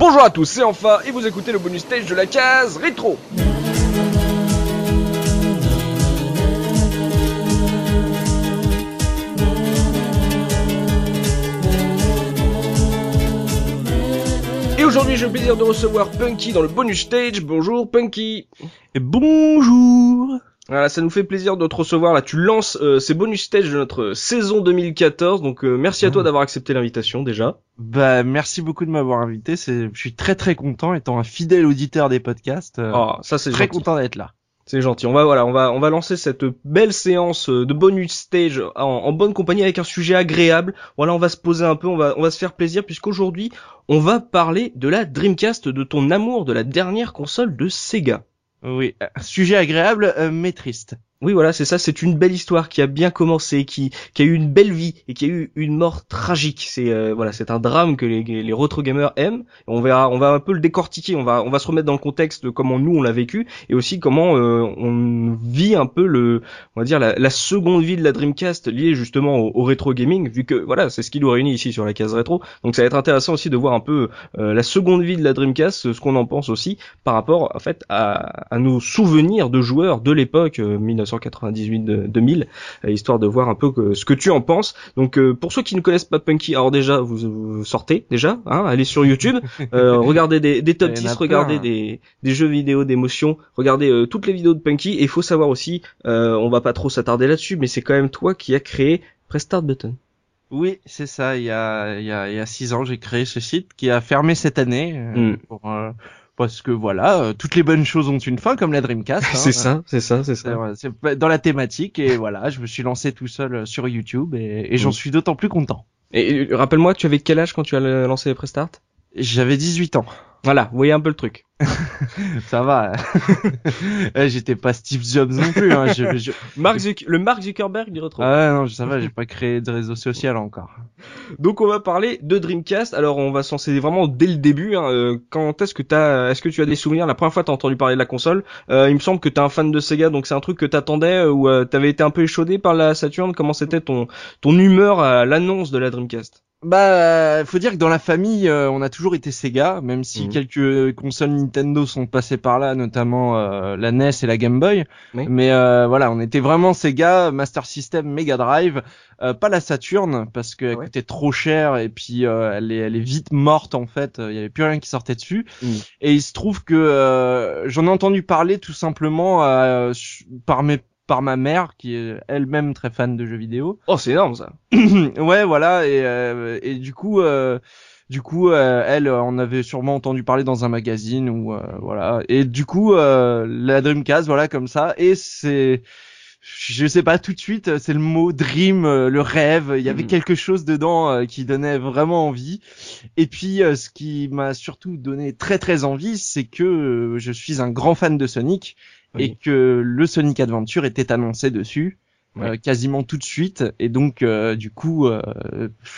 Bonjour à tous, c'est enfin et vous écoutez le bonus stage de la case rétro. Et aujourd'hui, j'ai le plaisir de recevoir Punky dans le bonus stage. Bonjour Punky. Et bonjour Voilà, ça nous fait plaisir de te recevoir. Là, tu lances euh, ces bonus stages de notre saison 2014. Donc, euh, merci à toi Ah. d'avoir accepté l'invitation déjà. Bah merci beaucoup de m'avoir invité, c'est je suis très très content étant un fidèle auditeur des podcasts. euh, Oh, ça c'est très gentil. content d'être là. C'est gentil. On va voilà, on va on va lancer cette belle séance euh, de bonus stage en, en bonne compagnie avec un sujet agréable. Voilà, on va se poser un peu, on va on va se faire plaisir puisqu'aujourd'hui on va parler de la Dreamcast, de ton amour de la dernière console de Sega. Oui, un sujet agréable euh, mais triste. Oui, voilà, c'est ça. C'est une belle histoire qui a bien commencé, qui, qui a eu une belle vie et qui a eu une mort tragique. C'est euh, voilà, c'est un drame que les, les retro gamers aiment. On verra, on va un peu le décortiquer. On va, on va se remettre dans le contexte de comment nous on l'a vécu et aussi comment euh, on vit un peu le, on va dire la, la seconde vie de la Dreamcast liée justement au, au rétro gaming, vu que voilà, c'est ce qui nous réunit ici sur la case rétro. Donc ça va être intéressant aussi de voir un peu euh, la seconde vie de la Dreamcast, ce qu'on en pense aussi par rapport en fait à, à nos souvenirs de joueurs de l'époque euh, 1998-2000, euh, histoire de voir un peu que- ce que tu en penses. Donc euh, pour ceux qui ne connaissent pas Punky, alors déjà vous, vous sortez déjà, hein, allez sur YouTube, euh, regardez des, des top Il y en 10, a regardez plein. des, des jeux vidéo d'émotion, regardez toutes les vidéos de Punky et il faut savoir aussi, on va pas trop s'attarder là-dessus, mais c'est quand même toi qui as créé Press Start Button. Oui, c'est ça, il y a il y a il y a six ans, j'ai créé ce site qui a fermé cette année euh, Mm. pour euh, parce que voilà, euh, toutes les bonnes choses ont une fin comme la Dreamcast. hein. c'est ça, c'est ça, c'est ça. c'est dans la thématique et voilà, je me suis lancé tout seul euh, sur YouTube et, et j'en Mm. suis d'autant plus content. Et euh, rappelle-moi, tu avais quel âge quand tu as lancé Press Start J'avais 18 ans. Voilà, vous voyez un peu le truc. Ça va. Eh, J'étais pas Steve Jobs non plus. Hein. Je, je- Mark le Mark Zuckerberg du rétro. Ah non, ça va, j'ai pas créé de réseau social encore. Donc on va parler de Dreamcast. Alors on va s'en lancer vraiment dès le début. hein. Euh, Quand est-ce que t'as, est-ce que tu as des souvenirs? La première fois t'as entendu parler de la console, euh, il me semble que t'es un fan de Sega, donc c'est un truc que t'attendais euh, ou euh, t'avais été un peu échaudé par la Saturn? Comment c'était ton ton humeur à l'annonce de la Dreamcast? Bah, faut dire que dans la famille, euh, on a toujours été Sega, même si Mhm. quelques consoles Nintendo sont passées par là, notamment euh, la NES et la Game Boy. Oui. Mais euh, voilà, on était vraiment Sega, Master System, Mega Drive, euh, pas la Saturn parce qu'elle Ouais. coûtait trop cher et puis euh, elle est elle est vite morte en fait. Il y avait plus rien qui sortait dessus. Mhm. Et il se trouve que euh, j'en ai entendu parler tout simplement euh, par mes par ma mère qui est elle-même très fan de jeux vidéo. Oh c'est énorme ça. ouais, voilà, et, euh, et du coup, euh, du coup, euh, elle euh, en avait sûrement entendu parler dans un magazine ou euh, voilà, et du coup, euh, la Dreamcast, voilà, comme ça, et c'est, je sais pas tout de suite, c'est le mot dream, le rêve. Il y avait Mhm. quelque chose dedans qui donnait vraiment envie. Et puis, ce qui m'a surtout donné très très envie, c'est que je suis un grand fan de Sonic Oui. et que le Sonic Adventure était annoncé dessus Ouais. euh, quasiment tout de suite et donc euh, du coup euh,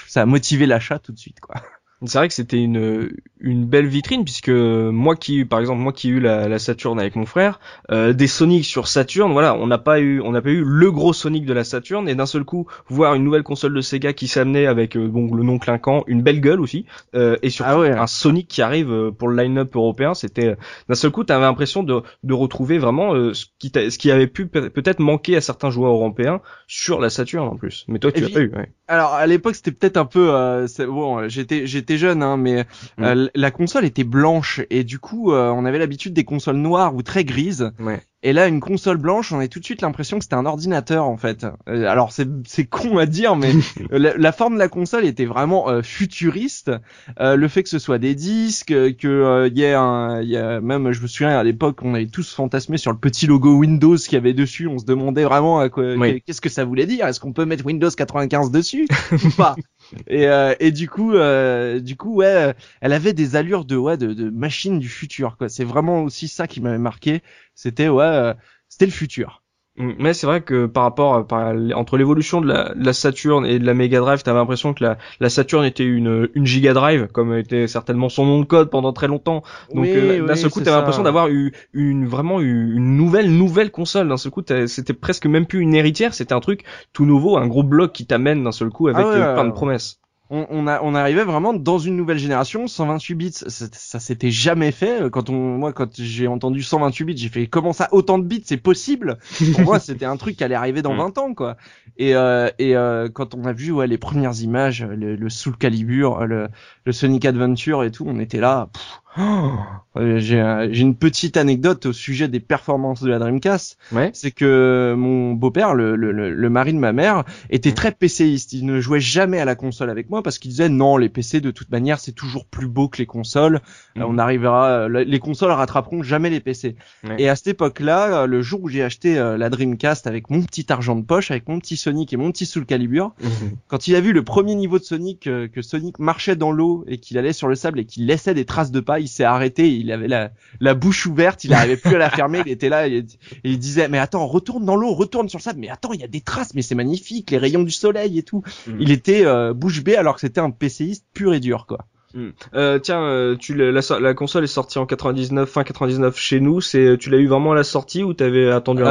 ça a motivé l'achat tout de suite quoi. C'est vrai que c'était une une belle vitrine puisque moi qui par exemple moi qui ai eu la, la Saturn avec mon frère euh, des Sonic sur Saturn voilà on n'a pas eu on n'a pas eu le gros Sonic de la Saturn et d'un seul coup voir une nouvelle console de Sega qui s'amenait avec euh, bon le nom clinquant une belle gueule aussi euh, et surtout Ah ouais. un Sonic qui arrive euh, pour le line-up européen c'était euh, d'un seul coup t'avais l'impression de de retrouver vraiment euh, ce qui ce qui avait pu peut- peut-être manquer à certains joueurs européens sur la Saturn en plus mais toi tu l'as pas eu ouais. Alors à l'époque c'était peut-être un peu euh, bon euh, j'étais j'étais jeune hein mais Mm. euh, la console était blanche et du coup euh, on avait l'habitude des consoles noires ou très grises ouais et là une console blanche on a tout de suite l'impression que c'était un ordinateur en fait. Euh, alors c'est c'est con à dire mais la, la forme de la console était vraiment euh, futuriste. Euh, le fait que ce soit des disques, que euh, y ait un, y a même, je me souviens à l'époque, on avait tous fantasmé sur le petit logo Windows qu'il y avait dessus. On se demandait vraiment à quoi, Oui. qu'est-ce que ça voulait dire? Est-ce qu'on peut mettre Windows 95 dessus ou pas? Et, euh, et du coup, euh, du coup, ouais, elle avait des allures de ouais de, de machine du futur. Quoi. C'est vraiment aussi ça qui m'avait marqué. C'était ouais, euh, c'était le futur. Mais c'est vrai que par rapport par, entre l'évolution de la, de la Saturn et de la Mega Drive, t'avais l'impression que la, la Saturn était une, une Giga Drive, comme était certainement son nom de code pendant très longtemps. Donc Oui, euh, d'un oui, seul coup, t'avais l'impression d'avoir eu une vraiment eu une nouvelle nouvelle console. D'un seul coup, c'était presque même plus une héritière, c'était un truc tout nouveau, un gros bloc qui t'amène d'un seul coup avec Ah ouais, euh, plein de promesses. On, on, a, on arrivait vraiment dans une nouvelle génération, 128 bits, ça, ça s'était jamais fait. Quand on, moi, quand j'ai entendu 128 bits, j'ai fait comment ça, autant de bits, c'est possible? Pour moi, c'était un truc qui allait arriver dans 20 ans, quoi. Et, euh, et euh, quand on a vu ouais, les premières images, le, le Soul Calibur, le, le Sonic Adventure et tout, on était là. Euh, j'ai une petite anecdote au sujet des performances de la Dreamcast. Ouais. C'est que mon beau-père, le, le, le, mari de ma mère, était très PCiste. Il ne jouait jamais à la console avec moi parce qu'il disait non, les PC de toute manière c'est toujours plus beau que les consoles. Mhm. on arrivera, les consoles rattraperont jamais les PC. Ouais. Et à cette époque-là, le jour où j'ai acheté euh, la Dreamcast avec mon petit argent de poche, avec mon petit Sonic et mon petit Soul Calibur, quand il a vu le premier niveau de Sonic, euh, que Sonic marchait dans l'eau et qu'il allait sur le sable et qu'il laissait des traces de pas, il s'est arrêté, il avait la, la bouche ouverte, il n'arrivait plus à la fermer, il était là et, et il disait mais attends, retourne dans l'eau, retourne sur le sable, mais attends, il y a des traces, mais c'est magnifique, les rayons du soleil et tout. Mhm. Il était euh, bouche bée alors que c'était un PCiste pur et dur quoi. Hmm. Euh, tiens, euh, tu la, la console est sortie en 99, fin 99 chez nous. C'est, tu l'as eu vraiment à la sortie ou t'avais attendu un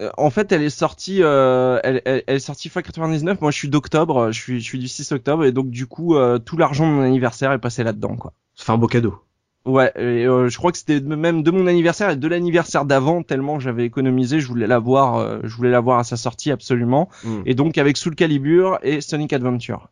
Euh, en fait, elle est sortie, euh, elle, elle, elle est sortie fin 99. Moi, je suis d'octobre, je suis, je suis du 6 octobre, et donc du coup, euh, tout l'argent de mon anniversaire est passé là-dedans, quoi. peu Ça fait un beau cadeau. Ouais, et, euh, je crois que c'était de- même de mon anniversaire et de l'anniversaire d'avant, tellement j'avais économisé, je voulais l'avoir, euh, je voulais l'avoir à sa sortie absolument. Hmm. Et donc avec Soul Calibur et Sonic Adventure.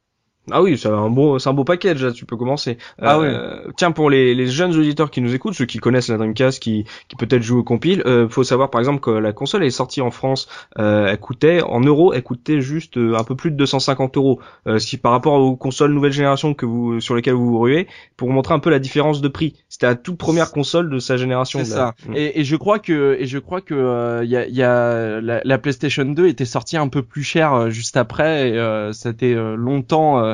Ah oui, c'est un beau, c'est un beau package là. Tu peux commencer. Ah Euh, Tiens, pour les, les jeunes auditeurs qui nous écoutent, ceux qui connaissent la Dreamcast, qui, qui peut-être jouent au compile, euh, faut savoir par exemple que la console est sortie en France, euh, elle coûtait en euros, elle coûtait juste euh, un peu plus de 250 euros. Euh, ce qui par rapport aux consoles nouvelle génération que vous sur lesquelles vous vous ruez, pour montrer un peu la différence de prix. C'était la toute première console de sa génération. C'est ça. Mm. Et, et je crois que et je crois que euh, y a, y a la, la PlayStation 2 était sortie un peu plus cher euh, juste après. Et, euh, c'était euh, longtemps.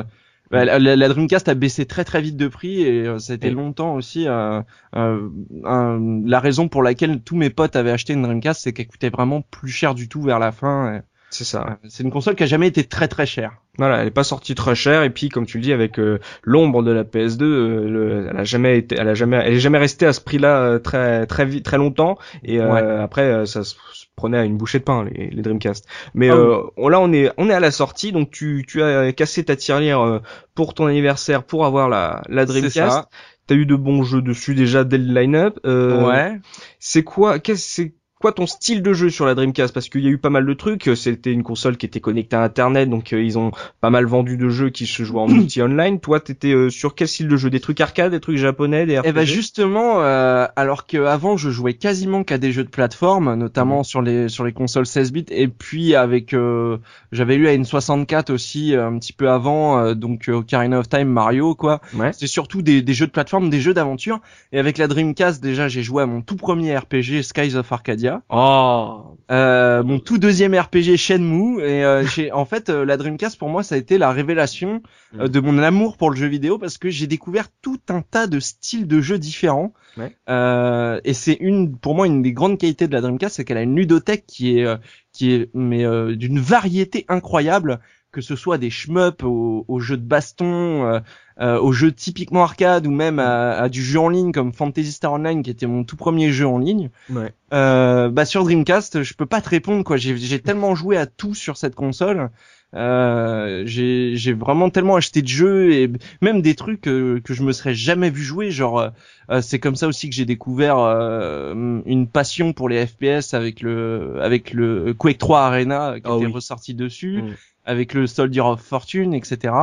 Euh, bah, la, la- la Dreamcast a baissé très très vite de prix et euh, ça a été Oui. longtemps aussi euh, euh, un- la raison pour laquelle tous mes potes avaient acheté une Dreamcast, c'est qu'elle coûtait vraiment plus cher du tout vers la fin. C'est ça. euh, c'est une console qui a jamais été très très chère. Voilà, elle est pas sortie très chère et puis comme tu le dis avec euh, l'ombre de la PS2, euh, le- elle a jamais été, elle a jamais, elle est jamais restée à ce prix-là euh, très très vite, très longtemps et euh, Ouais. après euh, ça se prenait à une bouchée de pain les, les Dreamcast. Mais on- là on est on est à la sortie donc tu tu as cassé ta tirelire euh, pour ton anniversaire pour avoir la la Dreamcast. T'as eu de bons jeux dessus déjà dès le line-up. Euh, ouais. C'est quoi qu'est-ce quoi ton style de jeu sur la Dreamcast? Parce qu'il y a eu pas mal de trucs. C'était une console qui était connectée à Internet, donc euh, ils ont pas mal vendu de jeux qui se jouaient en multi-online. Toi, t'étais euh, sur quel style de jeu? Des trucs arcade, des trucs japonais, des RPG Et ben justement, euh, alors qu'avant je jouais quasiment qu'à des jeux de plateforme, notamment sur les sur les consoles 16 bits, et puis avec euh, j'avais eu à une 64 aussi euh, un petit peu avant, euh, donc euh, Ocarina of Time, Mario quoi. Ouais. C'était surtout des, des jeux de plateforme, des jeux d'aventure. Et avec la Dreamcast déjà j'ai joué à mon tout premier RPG Skies of Arcadia, Oh. euh, mon tout deuxième RPG Shenmue, et euh, j'ai en fait euh, la Dreamcast pour moi ça a été la révélation euh, de mon amour pour le jeu vidéo parce que j'ai découvert tout un tas de styles de jeux différents. Ouais. Euh, et c'est une, pour moi, une des grandes qualités de la Dreamcast, c'est qu'elle a une ludothèque qui est, euh, qui est, mais euh, d'une variété incroyable, que ce soit des shmups aux, aux jeux de baston, euh, euh, aux jeux typiquement arcade ou même à, à du jeu en ligne comme Fantasy Star Online qui était mon tout premier jeu en ligne. Ouais. Euh, bah sur Dreamcast, je peux pas te répondre quoi. J'ai j'ai tellement joué à tout sur cette console. Euh, j'ai j'ai vraiment tellement acheté de jeux et même des trucs euh, que je me serais jamais vu jouer. Genre, euh, euh, c'est comme ça aussi que j'ai découvert euh, une passion pour les FPS avec le avec le Quake 3 Arena qui Ah était oui. ressorti dessus, Mm. Avec le Soldier of Fortune, etc.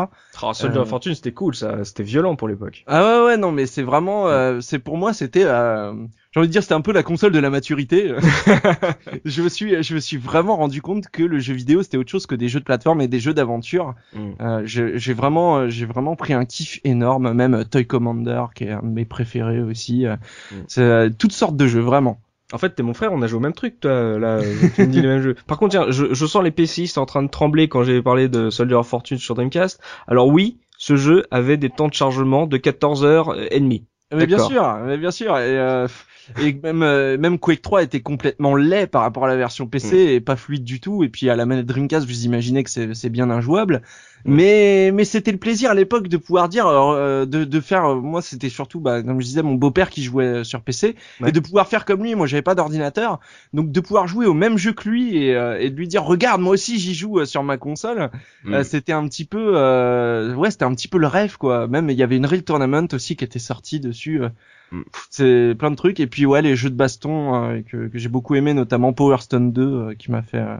Oh, Soldier Euh. of Fortune, c'était cool, ça, c'était violent pour l'époque. Ah ouais ouais non mais c'est vraiment euh, c'est pour moi c'était euh, j'ai envie de dire c'était un peu la console de la maturité. je me suis je me suis vraiment rendu compte que le jeu vidéo c'était autre chose que des jeux de plateforme et des jeux d'aventure. Mm. Euh, j'ai vraiment euh, j'ai vraiment pris un kiff énorme même euh, Toy Commander qui est un de mes préférés aussi. euh, Mm. Euh, toutes sortes de jeux vraiment. En fait, t'es mon frère, on a joué au même truc, toi, là, tu me dis les mêmes jeux. Par contre, tiens, je, je sens les PCistes en train de trembler quand j'ai parlé de Soldier of Fortune sur Dreamcast. Alors oui, ce jeu avait des temps de chargement de 14 heures et demie. Mais bien sûr, mais bien sûr. Et, euh, et même euh, même Quake 3 était complètement laid par rapport à la version PC Mm. et pas fluide du tout. Et puis à la manette Dreamcast, vous imaginez que c'est c'est bien injouable. Mais mais c'était le plaisir à l'époque de pouvoir dire euh, de de faire. euh, moi, c'était surtout bah, comme je disais mon beau-père qui jouait sur PC Ouais. et de pouvoir faire comme lui. Moi, j'avais pas d'ordinateur, donc de pouvoir jouer au même jeu que lui et, euh, et de lui dire regarde moi aussi j'y joue euh, sur ma console. Mm. Euh, c'était un petit peu euh, ouais c'était un petit peu le rêve quoi même il y avait une real tournament aussi qui était sortie dessus euh, Mm. C'est plein de trucs. Et puis ouais les jeux de baston euh, que, que j'ai beaucoup aimé notamment Power Stone 2 euh, qui m'a fait euh,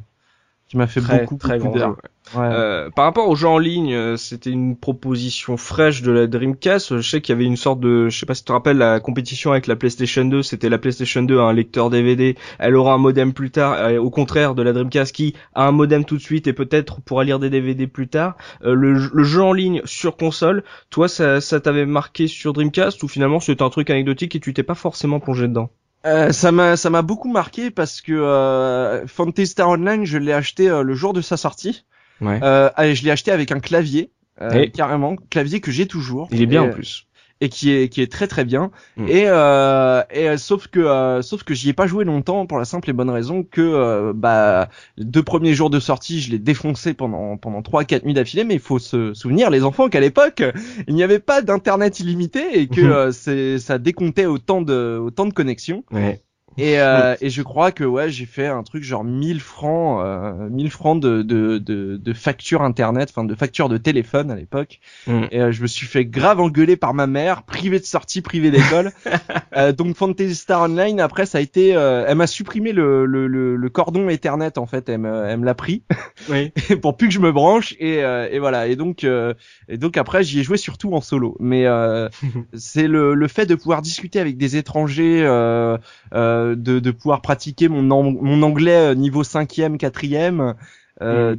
qui m'a fait Très, beaucoup très beaucoup grand d'heures. jeu. Ouais. Euh, par rapport aux jeux en ligne, euh, c'était une proposition fraîche de la Dreamcast. Je sais qu'il y avait une sorte de, je sais pas si tu te rappelles la compétition avec la PlayStation 2. C'était la PlayStation 2 a un lecteur DVD. Elle aura un modem plus tard. euh, au contraire de la Dreamcast qui a un modem tout de suite et peut-être pourra lire des DVD plus tard. Euh, le, le jeu en ligne sur console, toi ça, ça t'avait marqué sur Dreamcast ou finalement c'était un truc anecdotique et tu t'es pas forcément plongé dedans? Euh, ça m'a ça m'a beaucoup marqué parce que euh, Fantasy Star Online je l'ai acheté euh, le jour de sa sortie Ouais. euh, et je l'ai acheté avec un clavier euh, Et carrément clavier que j'ai toujours Il est bien Et, en plus. Et qui est qui est très très bien Mm. et euh, et euh, sauf que euh, sauf que j'y ai pas joué longtemps pour la simple et bonne raison que euh, bah les deux premiers jours de sortie je l'ai défoncé pendant pendant trois quatre nuits d'affilée mais il faut se souvenir les enfants qu'à l'époque il n'y avait pas d'internet illimité et que Mhm. euh, c'est ça décomptait autant de autant de connexions Ouais. Et, euh, et je crois que ouais, j'ai fait un truc genre 1000 francs, euh, 1000 francs de, de, de, de facture internet, enfin de facture de téléphone à l'époque. Mm. Et euh, je me suis fait grave engueuler par ma mère, privé de sortie, privé d'école. euh, donc Fantasy Star Online, après ça a été, euh, elle m'a supprimé le, le, le, le cordon Ethernet en fait, elle me, elle me l'a pris Oui. pour plus que je me branche et, euh, et voilà. Et donc euh, et donc après j'y ai joué surtout en solo. Mais euh, c'est le, le fait de pouvoir discuter avec des étrangers. Euh, euh, de, de pouvoir pratiquer mon, mon anglais euh, niveau 5e, 4e. Euh,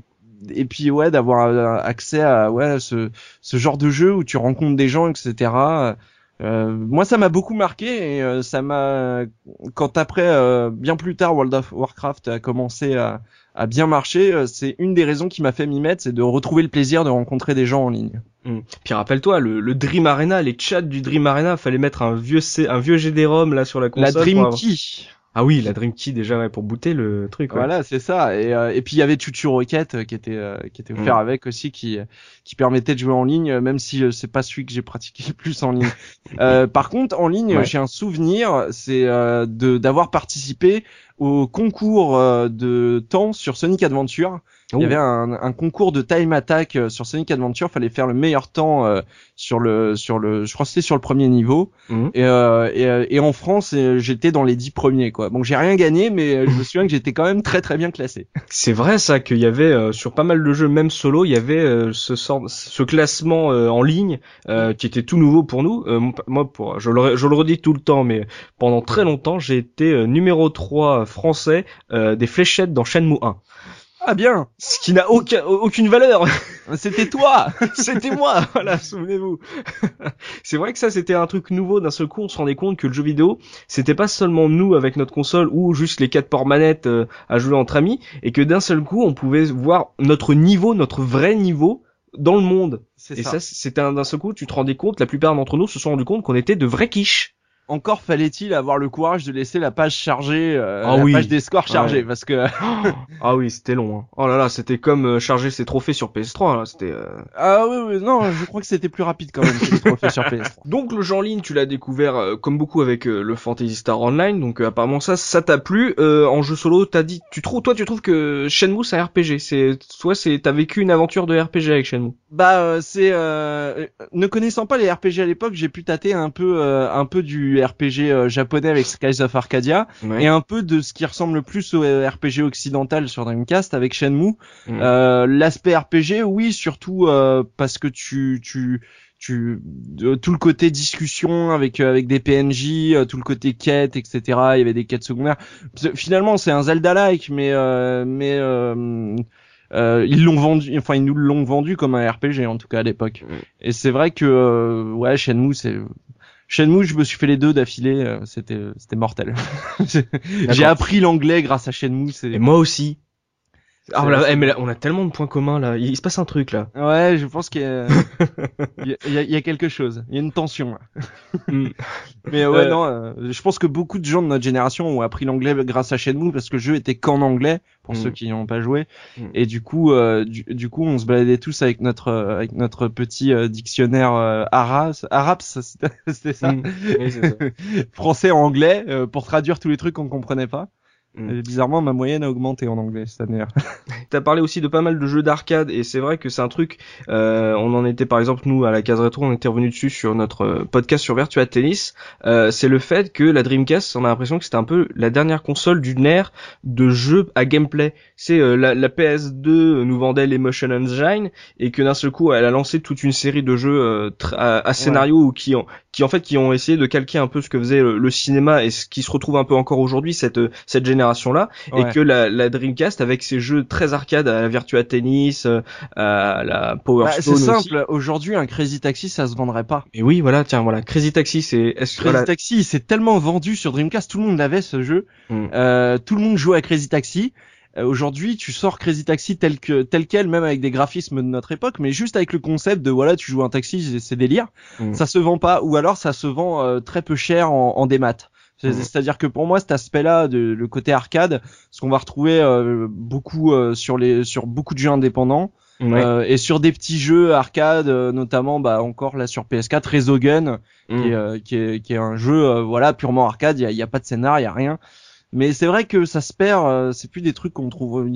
Et puis ouais, d'avoir euh, accès à ouais ce, ce genre de jeu où tu rencontres des gens, etc. Euh, moi, ça m'a beaucoup marqué et euh, ça m'a quand après euh, bien plus tard World of Warcraft a commencé à, à bien marcher, euh, c'est une des raisons qui m'a fait m'y mettre, c'est de retrouver le plaisir de rencontrer des gens en ligne. Mm. Puis rappelle-toi, le, le Dream Arena, les chats du Dream Arena, fallait mettre un vieux C, un vieux GD-ROM là sur la console. La Dream avoir- Key. Ah oui, la Dream Key déjà ouais, pour booter le truc. ouais. Voilà, c'est ça. Et, euh, et puis il y avait Chuchu Rocket euh, qui était euh, qui était offert Mm. avec aussi, qui qui permettait de jouer en ligne, euh, même si euh, c'est pas celui que j'ai pratiqué le plus en ligne. Euh, par contre, en ligne, Ouais. j'ai un souvenir, c'est euh, de d'avoir participé au concours euh, de temps sur Sonic Adventure. Il y avait un, un concours de time attack euh, sur Sonic Adventure. Fallait faire le meilleur temps euh, sur le sur le. Je crois que c'était sur le premier niveau. Mhm. Et, euh, et, euh, et en France, euh, j'étais dans les dix premiers quoi. Donc j'ai rien gagné, mais je me souviens que j'étais quand même très très bien classé. C'est vrai ça qu'il y avait euh, sur pas mal de jeux, même solo, il y avait euh, ce sort, ce classement euh, en ligne euh, qui était tout nouveau pour nous. Euh, moi, pour, je le, je le redis tout le temps, mais pendant très longtemps, j'ai été euh, numéro 3 français euh, des fléchettes dans Shenmue 1. Ah bien, Ce qui n'a aucun, aucune valeur. c'était toi. c'était moi, voilà, souvenez-vous. c'est vrai que ça, c'était un truc nouveau. D'un seul coup, on se rendait compte que le jeu vidéo, c'était pas seulement nous avec notre console ou juste les quatre ports manettes euh, à jouer entre amis, et que d'un seul coup, on pouvait voir notre niveau, notre vrai niveau dans le monde. Et ça. ça, c'était un- d'un seul coup, tu te rendais compte, la plupart d'entre nous se sont rendus compte qu'on était de vrais quiches. Encore fallait-il avoir le courage de laisser la page chargée, euh, Ah la oui. page des scores chargée, Ouais. parce que ah oui, c'était long. Hein. Oh là là, c'était comme euh, charger ses trophées sur PS3. Là. C'était. euh, ah oui, oui non, je crois que c'était plus rapide quand même que les trophées sur PS3. Donc le jeu en ligne, tu l'as découvert euh, comme beaucoup avec euh, le Fantasy Star Online, donc apparemment ça, ça t'a plu. Euh, en jeu solo, t'as dit, tu trouves, toi, tu trouves que Shenmue c'est un RPG. C'est, toi, c'est, t'as vécu une aventure de RPG avec Shenmue. Bah euh, c'est euh, ne connaissant pas les RPG à l'époque, j'ai pu tâter un peu euh, un peu du RPG euh, japonais avec Skies of Arcadia et un peu de ce qui ressemble le plus au euh, RPG occidental sur Dreamcast avec Shenmue. Mm. Euh, L'aspect RPG, oui, surtout euh, parce que tu tu tu tout le côté discussion avec avec des PNJ, euh, tout le côté quête, etc. Il y avait des quêtes secondaires. Finalement, c'est un Zelda-like, mais euh, mais euh, ils l'ont vendu, enfin ils nous l'ont vendu comme un RPG en tout cas à l'époque. Et c'est vrai que euh, ouais, Shenmue, c'est Shenmue, je me suis fait les deux d'affilée, euh, c'était c'était mortel. J'ai appris l'anglais grâce à Shenmue, Et moi aussi. Ah, voilà, eh, mais là, on a tellement de points communs là. Il se passe un truc là. Ouais, je pense qu'il y, a- il y a- il y a- y a quelque chose. Il y a une tension. là. Mm. Mais ouais, Euh, non, euh, je pense que beaucoup de gens de notre génération ont appris l'anglais grâce à Shenmue parce que le jeu était qu'en anglais pour Mm. ceux qui n'y ont pas joué. Mm. Et du coup, euh, du, du coup, on se baladait tous avec notre euh, avec notre petit euh, dictionnaire euh, arabe, arabe, c'était ça. Oui, c'est ça. français anglais euh, pour traduire tous les trucs qu'on comprenait pas. Mm. Bizarrement, ma moyenne a augmenté en anglais cette année. T'as parlé aussi de pas mal de jeux d'arcade et c'est vrai que c'est un truc. euh, on en était par exemple nous à la case rétro, on était revenu dessus sur notre euh, podcast sur Virtua Tennis. Euh, c'est le fait que la Dreamcast, on a l'impression que c'était un peu la dernière console d'une ère de jeux à gameplay. C'est euh, la, la PS2 nous vendait l'Emotion Engine et que d'un seul coup elle a lancé toute une série de jeux euh, à, à scénario ou qui ont qui en fait qui ont essayé de calquer un peu ce que faisait le, le cinéma et ce qui se retrouve un peu encore aujourd'hui cette cette génération là Ouais. et que la, la Dreamcast avec ses jeux très arcade à la Virtua Tennis, euh, à la Power Bah, c'est simple. Aujourd'hui, un Crazy Taxi, ça se vendrait pas. Et oui, voilà, tiens, voilà, Crazy Taxi, c'est est-ce que Crazy voilà, Taxi, c'est tellement vendu sur Dreamcast, tout le monde l'avait ce jeu. Mm. Euh, tout le monde jouait à Crazy Taxi. Euh, Aujourd'hui, tu sors Crazy Taxi tel que tel quel, même avec des graphismes de notre époque, mais juste avec le concept de voilà, tu joues un taxi, c'est- c'est délire. Mm. Ça se vend pas, ou alors ça se vend euh, très peu cher en, en démat. C'est- Mm. C'est-à-dire que pour moi, cet aspect-là, de le côté arcade, ce qu'on va retrouver euh, beaucoup euh, sur les sur beaucoup de jeux indépendants. Ouais. Euh, et sur des petits jeux arcade, euh, notamment bah encore là sur PS4, Resogun, Mm. qui, est, euh, qui, est, qui est un jeu euh, voilà purement arcade, il y a, y a pas de scénar, il y a rien. Mais c'est vrai que ça se perd, euh, c'est plus des trucs qu'on trouve.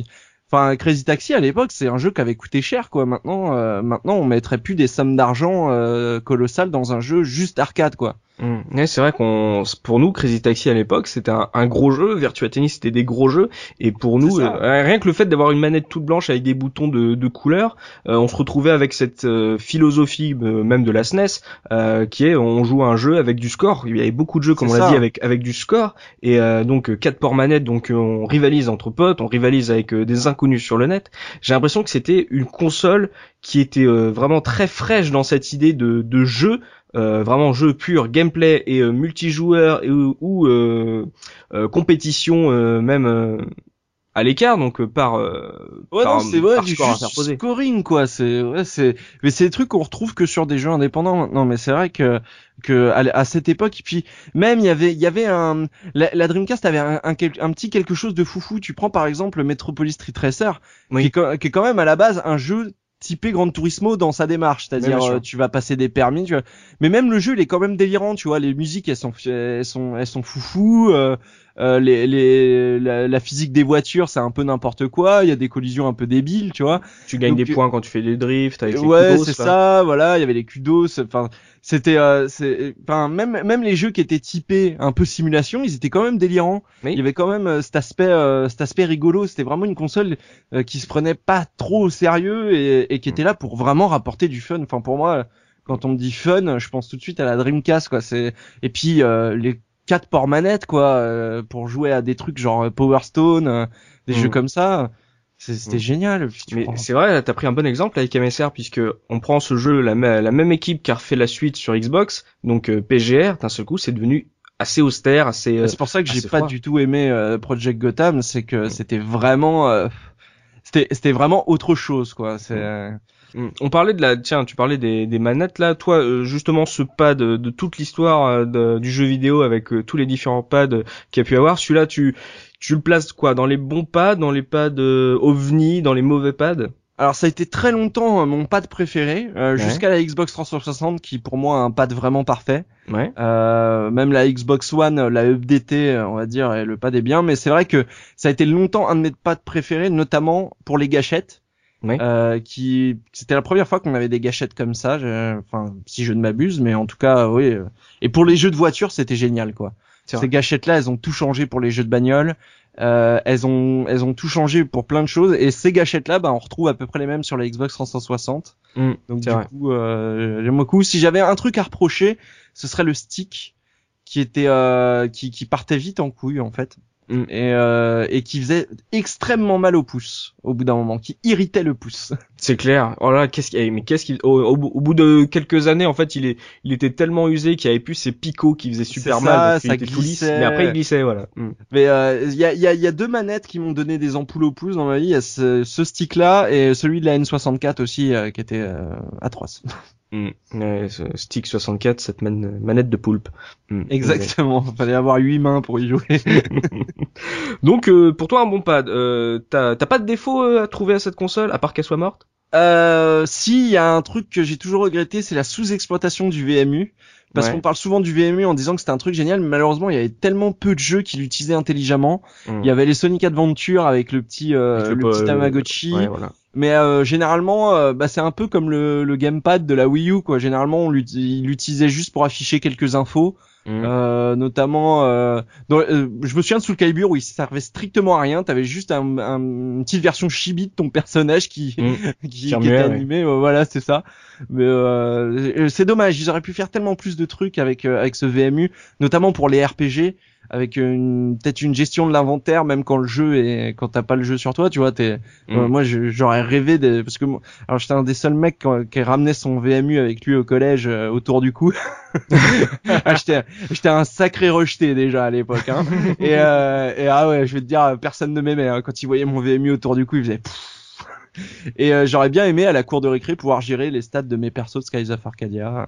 Enfin, Crazy Taxi à l'époque, c'est un jeu qui avait coûté cher quoi. Maintenant, euh, maintenant on mettrait plus des sommes d'argent euh, colossales dans un jeu juste arcade quoi. Mm. Ouais, c'est vrai qu'on, pour nous, Crazy Taxi à l'époque, c'était un, un gros jeu. Virtua Tennis, c'était des gros jeux. Et pour nous, euh, rien que le fait d'avoir une manette toute blanche avec des boutons de, de couleur, euh, on se retrouvait avec cette euh, philosophie même de la SNES, euh, qui est on joue à un jeu avec du score. Il y avait beaucoup de jeux, comme on l'a dit, avec avec du score. Et donc quatre ports manettes, donc on rivalise entre potes, on rivalise avec des inconnus sur le net. J'ai l'impression que c'était une console qui était vraiment très fraîche dans cette idée de, de jeu euh, vraiment jeu pur, gameplay et euh, multijoueur et, ou, euh, euh, compétition euh, même euh, à l'écart, donc euh, par, euh, Ouais, par, non, c'est vrai, du scoring, quoi. C'est, ouais, c'est, mais c'est des trucs qu'on retrouve que sur des jeux indépendants maintenant. Mais c'est vrai que, que, à, à cette époque, et puis, même, il y avait, il y avait un, la, la Dreamcast avait un, un, quel- un petit quelque chose de foufou. Tu prends, par exemple, Metropolis Street Racer, Oui. qui, est, co- qui est quand même à la base un jeu typé Gran Turismo dans sa démarche, c'est-à-dire euh, tu vas passer des permis, tu vois. mais même le jeu il est quand même délirant, tu vois, les musiques elles sont elles sont elles sont foufou, euh, euh, les, les la, la physique des voitures c'est un peu n'importe quoi, il y a des collisions un peu débiles, tu vois. Tu gagnes Donc, des points quand tu fais des drifts avec ouais, c'est ça, voilà, il y avait les kudos, enfin c'était euh, enfin même même les jeux qui étaient typés un peu simulation, ils étaient quand même délirants. Oui. Il y avait quand même euh, cet aspect euh, cet aspect rigolo, c'était vraiment une console qui se prenait pas trop au sérieux et, et qui était là pour vraiment rapporter du fun. Enfin pour moi quand on me dit fun, je pense tout de suite à la Dreamcast quoi, c'est et puis euh, les quatre ports manettes quoi euh, pour jouer à des trucs genre euh, Power Stone, euh, des Mm. jeux comme ça. C'était Mm. génial. Mais c'est vrai, t'as pris un bon exemple avec MSR puisque on prend ce jeu, la, la même équipe qui a refait la suite sur Xbox, donc euh, PGR, d'un seul coup, c'est devenu assez austère, assez. euh, C'est pour ça que j'ai pas froid. du tout aimé euh, Project Gotham, c'est que c'était vraiment, euh, c'était c'était vraiment autre chose quoi. C'est Mm. On parlait de la, tiens, tu parlais des, des manettes là. Toi, euh, justement, ce pad de, de toute l'histoire euh, du jeu vidéo avec euh, tous les différents pads euh, qu'il y a pu avoir, celui-là, tu, tu le places quoi? Dans les bons pads, dans les pads euh, ovni, dans les mauvais pads? Alors ça a été très longtemps euh, mon pad préféré, euh, Ouais. jusqu'à la Xbox 360 qui pour moi a un pad vraiment parfait. Ouais. Euh, même la Xbox One, euh, la updatée, euh, on va dire, et le pad est bien, mais c'est vrai que ça a été longtemps un de mes pads préférés, notamment pour les gâchettes. Euh, qui c'était la première fois qu'on avait des gâchettes comme ça, je- enfin si je ne m'abuse, mais en tout cas oui. euh. Et pour les jeux de voiture, c'était génial quoi. Ces gâchettes-là, elles ont tout changé pour les jeux de bagnole. Euh, elles ont elles ont tout changé pour plein de choses et ces gâchettes-là, bah on retrouve à peu près les mêmes sur la Xbox 360. Mm. Donc du vrai. coup, euh, j'aime beaucoup. Si j'avais un truc à reprocher, ce serait le stick qui était euh, qui, qui partait vite en couille en fait. Mm. et, euh, et qui faisait extrêmement mal au pouce au bout d'un moment, qui irritait le pouce. C'est clair. Oh là, qu'est-ce qu'il mais qu'est-ce qu'il au, bout de quelques années en fait, il est il était tellement usé qu'il avait plus ses picots qui faisaient super mal, ça glissait. mais après il glissait voilà. Mm. Mais euh, il y a il y a, y a deux manettes qui m'ont donné des ampoules au pouce dans ma vie, il y a ce, ce stick là et celui de la N64 aussi euh, qui était atroce. Mm. ce stick 64, cette manette de poulpe. Mm. Exactement, il fallait avoir huit mains pour y jouer. Donc euh, pour toi un bon pad, euh, t'as pas de défaut euh, à trouver à cette console, à part qu'elle soit morte? Euh, Si, il y a un truc que j'ai toujours regretté, c'est la sous-exploitation du VMU. Parce qu'on parle souvent du VMU en disant que c'était un truc génial, mais malheureusement il y avait tellement peu de jeux qui l'utilisaient intelligemment. Mm. Il y avait les Sonic Adventure avec le petit le, petit Tamagotchi. voilà. Mais euh, généralement, euh, bah, c'est un peu comme le, le, gamepad de la Wii U, quoi. Généralement, on l'utilisait juste pour afficher quelques infos, mmh. euh, notamment. Euh, je me souviens de Soul Calibur où il servait strictement à rien. T'avais juste un, un, une petite version chibi de ton personnage qui mmh. qui, qui, était animé. voilà, c'est ça. Mais c'est dommage. Ils auraient pu faire tellement plus de trucs avec avec ce VMU, notamment pour les RPG avec une peut-être une gestion de l'inventaire même quand le jeu est quand t'as pas le jeu sur toi tu vois t'es mm. euh, moi j'aurais rêvé de parce que alors j'étais un des seuls mecs qui, ramenait son VMU avec lui au collège euh, autour du cou ah, j'étais j'étais un sacré rejeté déjà à l'époque hein. et, euh, et ah ouais je vais te dire personne ne m'aimait hein. quand il voyait mon VMU autour du cou il faisait et euh, j'aurais bien aimé à la cour de récré pouvoir gérer les stats de mes persos de Skies of Arcadia.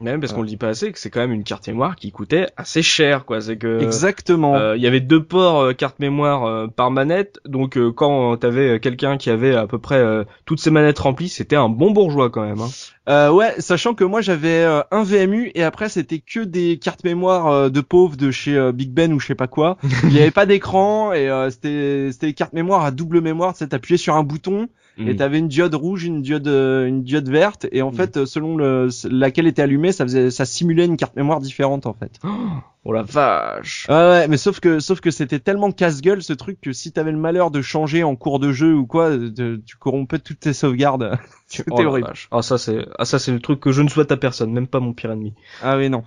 Même parce qu'on le dit pas assez que c'est quand même une carte mémoire qui coûtait assez cher quoi. C'est que exactement. Euh, il y avait deux ports euh, carte mémoire par manette, donc quand t'avais quelqu'un qui avait à peu près toutes ses manettes remplies, c'était un bon bourgeois quand même. Hein. Euh, ouais, sachant que moi j'avais un VMU et après c'était que des cartes mémoire de pauvres de chez Big Ben ou je sais pas quoi. Il y avait pas d'écran et c'était c'était des cartes mémoire à double mémoire, tu appuyé sur un bouton et mm. t'avais une diode rouge, une diode, euh, une diode verte, et en mm. fait, selon le, laquelle était allumée, ça faisait, ça simulait une carte mémoire différente en fait. Oh la vache. Ouais, ouais, mais sauf que, sauf que c'était tellement casse-gueule ce truc que si t'avais le malheur de changer en cours de jeu ou quoi, tu corrompais toutes tes sauvegardes. C'était oh horrible. Ah ça c'est, ah ça c'est le truc que je ne souhaite à personne, même pas mon pire ennemi. Ah oui non.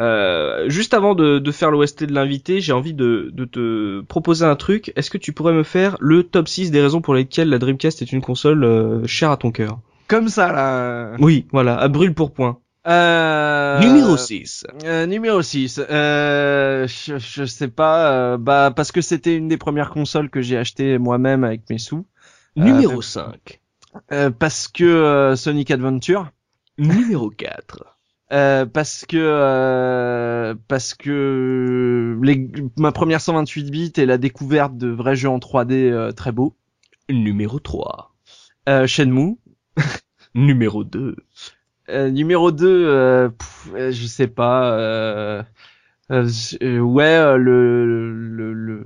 Euh, juste avant de, de faire l'OST de l'invité, j'ai envie de, de, te proposer un truc. Est-ce que tu pourrais me faire le top 6 des raisons pour lesquelles la Dreamcast est une console euh, chère à ton cœur? Comme ça là. Oui, voilà, à brûle pour point. Euh... Numéro 6. Euh, numéro 6. Euh, je, je sais pas. bah parce que c'était une des premières consoles que j'ai acheté moi-même avec mes sous. Numéro 5. parce que Sonic Adventure. Numéro 4. Euh, parce que euh, parce que les, ma première 128 bits et la découverte de vrais jeux en 3D euh, très beaux. Numéro 3. Euh, Shenmue. numéro 2. numéro 2, je sais pas. ouais, le le, le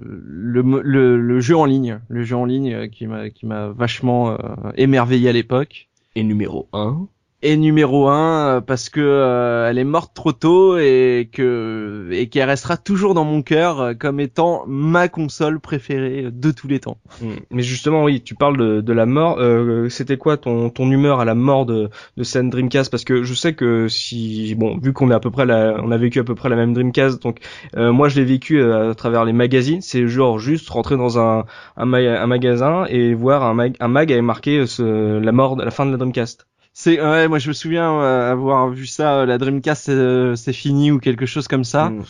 le, le jeu en ligne, le jeu en ligne qui m'a qui m'a vachement émerveillé à l'époque. Et numéro 1 et numéro un euh, parce que euh, elle est morte trop tôt et que et qu'elle restera toujours dans mon cœur euh, comme étant ma console préférée de tous les temps. Hmm. Mais justement oui, tu parles de, de la mort. Euh, C'était quoi ton ton humeur à la mort de de cette Dreamcast? Parce que je sais que si bon vu qu'on est à peu près la, on a vécu à peu près la même Dreamcast, donc moi je l'ai vécu à, travers les magazines. C'est genre juste rentrer dans un un, un magasin et voir un mag un mag avait marqué ce, la mort, la fin de la Dreamcast. C'est ouais, moi je me souviens euh, avoir vu ça, euh, la Dreamcast c'est fini ou quelque chose comme ça. Mm.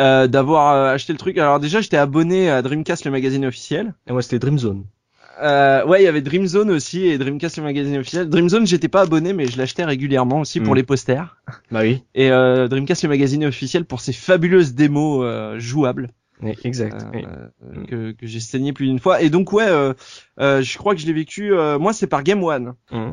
Euh, d'avoir acheté le truc. Alors déjà j'étais abonné à Dreamcast le magazine officiel. Et moi c'était Dreamzone. Euh, ouais, il y avait Dreamzone aussi et Dreamcast le magazine officiel. Dreamzone, j'étais pas abonné, mais je l'achetais régulièrement aussi pour mm. les posters. Bah oui. Et euh, Dreamcast le magazine officiel pour ses fabuleuses démos jouables exact. Euh, mm. que, que j'ai saigné plus d'une fois. Et donc ouais, euh, euh, je crois que je l'ai vécu. moi, c'est par Game One. Mm.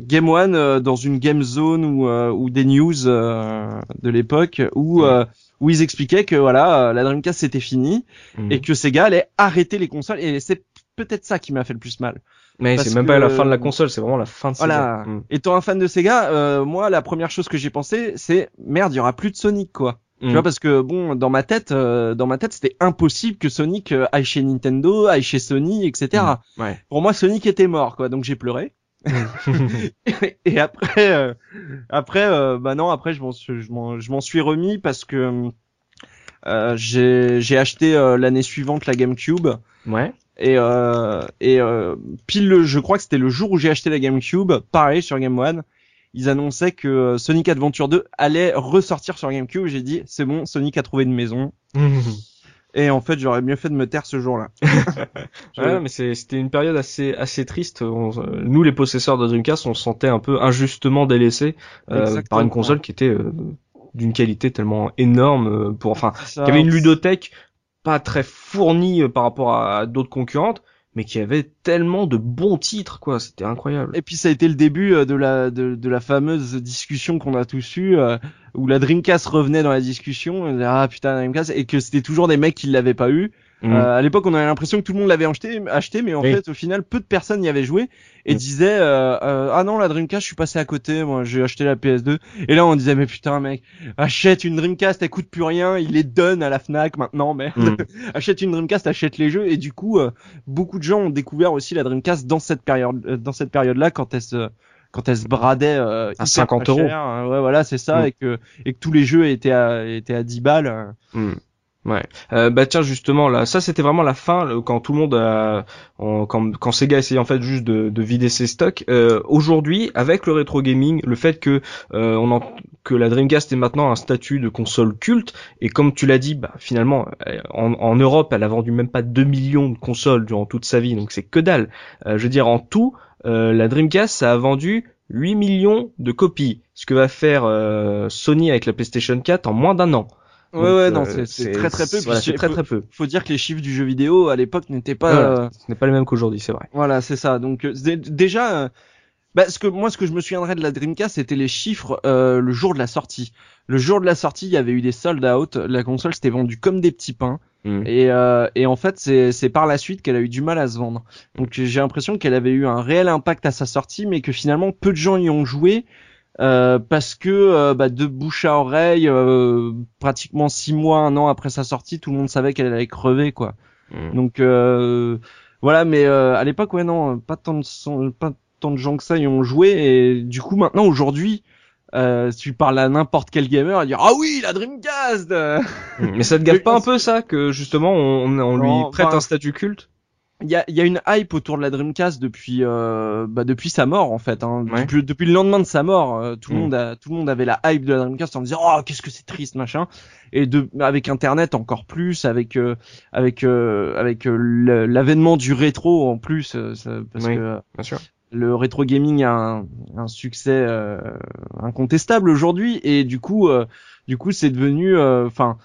Game One dans une game zone ou ou des news de l'époque où mm. où ils expliquaient que voilà, la Dreamcast c'était fini et que Sega allait arrêter les consoles. Et c'est peut-être ça qui m'a fait le plus mal. Mais c'est même pas la fin de la console, c'est vraiment la fin de Sega. Voilà. Étant un fan de Sega, moi la première chose que j'ai pensé, c'est merde, il y aura plus de Sonic quoi. Tu vois mm. parce que bon dans ma tête euh, dans ma tête c'était impossible que Sonic euh, aille chez Nintendo, aille chez Sony, etc. Mm. Ouais. Pour moi Sonic était mort quoi donc j'ai pleuré. Mm. et, après euh, après bah non après je m'en je m'en suis remis parce que Euh, j'ai j'ai acheté euh, l'année suivante la GameCube Ouais. et euh, et euh, pile le, je crois que c'était le jour où j'ai acheté la GameCube, pareil sur Game One, ils annonçaient que euh, Sonic Adventure 2 allait ressortir sur GameCube. J'ai dit c'est bon, Sonic a trouvé une maison. Et en fait, j'aurais mieux fait de me taire ce jour-là. Ouais, mais c'était une période assez assez triste. On- euh, nous, les possesseurs de Dreamcast, on se sentait un peu injustement délaissés euh, par une console qui était euh, d'une qualité tellement énorme pour enfin qui avait une ludothèque pas très fournie par rapport à, à d'autres concurrentes, mais qui avait tellement de bons titres quoi. C'était incroyable. Et puis ça a été le début euh, de la de, de la fameuse discussion qu'on a tous eu euh, où la Dreamcast revenait dans la discussion ah putain Dreamcast et que c'était toujours des mecs qui l'avaient pas eu. Mm. Euh, à l'époque on avait l'impression que tout le monde l'avait acheté acheté mais en Oui. fait au final peu de personnes y avaient joué et Mm. disaient euh, euh, ah non la Dreamcast je suis passé à côté moi j'ai acheté la PS2 et là on disait mais putain mec achète une Dreamcast elle coûte plus rien il les donne à la Fnac maintenant merde Mm. achète une Dreamcast, achète les jeux et du coup euh, beaucoup de gens ont découvert aussi la Dreamcast dans cette période euh, dans cette période là quand elle se quand elle se bradait euh, À hyper 50 pas euros. cher, hein. ouais voilà c'est ça Mm. et que et que tous les jeux étaient à étaient à 10 balles euh. Ouais. Euh, bah tiens justement là, ça c'était vraiment la fin quand tout le monde a, quand, Sega essayait en fait juste de, de vider ses stocks. Euh, Aujourd'hui, avec le rétro gaming, le fait que euh, on en, que la Dreamcast est maintenant un statut de console culte et comme tu l'as dit, bah finalement euh, en, en Europe, elle a vendu même pas 2 millions de consoles durant toute sa vie, donc c'est que dalle. Euh, je veux dire en tout, euh, la Dreamcast ça a vendu 8 millions de copies, ce que va faire Sony avec la PlayStation 4 en moins d'un an. Ouais Donc, ouais non euh, c'est très très peu Voilà, c'est très faut- très peu. faut dire que les chiffres du jeu vidéo à l'époque n'étaient pas Voilà, euh, ce n'est pas les mêmes qu'aujourd'hui, c'est vrai. Voilà, c'est ça. Donc euh, dé- déjà, euh, bah, ce que moi, ce que je me souviendrai de la Dreamcast, c'était les chiffres euh, le jour de la sortie. Le jour de la sortie, il y avait eu des sold out. La console s'était vendue comme des petits pains. Mm. Et, euh, et en fait, c'est c'est par la suite qu'elle a eu du mal à se vendre. Donc j'ai l'impression qu'elle avait eu un réel impact à sa sortie, mais que finalement peu de gens y ont joué. Euh, parce que euh, bah, de bouche à oreille, euh, pratiquement six mois, un an après sa sortie, tout le monde savait qu'elle allait crever, quoi. Mm. Donc euh, voilà, mais euh, à l'époque, ouais, non, pas tant de son- pas tant de gens que ça y ont joué. Et du coup, maintenant, aujourd'hui, euh, si tu parles à n'importe quel gamer, il dit ah oui, la Dreamcast. Mais ça te gâte pas un peu ça que justement on, on lui Non, prête enfin, un statut culte? Il y a, y a une hype autour de la Dreamcast depuis euh, bah, depuis sa mort en fait. Hein. Ouais. Depuis, depuis le lendemain de sa mort, euh, tout le Mm. monde a, tout le monde avait la hype de la Dreamcast en disant oh qu'est-ce que c'est triste machin. Et de avec Internet encore plus, avec euh, avec euh, avec euh, l'avènement du rétro en plus, euh, ça- parce Oui. que Bien sûr. le rétro gaming a un, un succès euh, incontestable aujourd'hui et du coup euh, du coup c'est devenu euh, enfin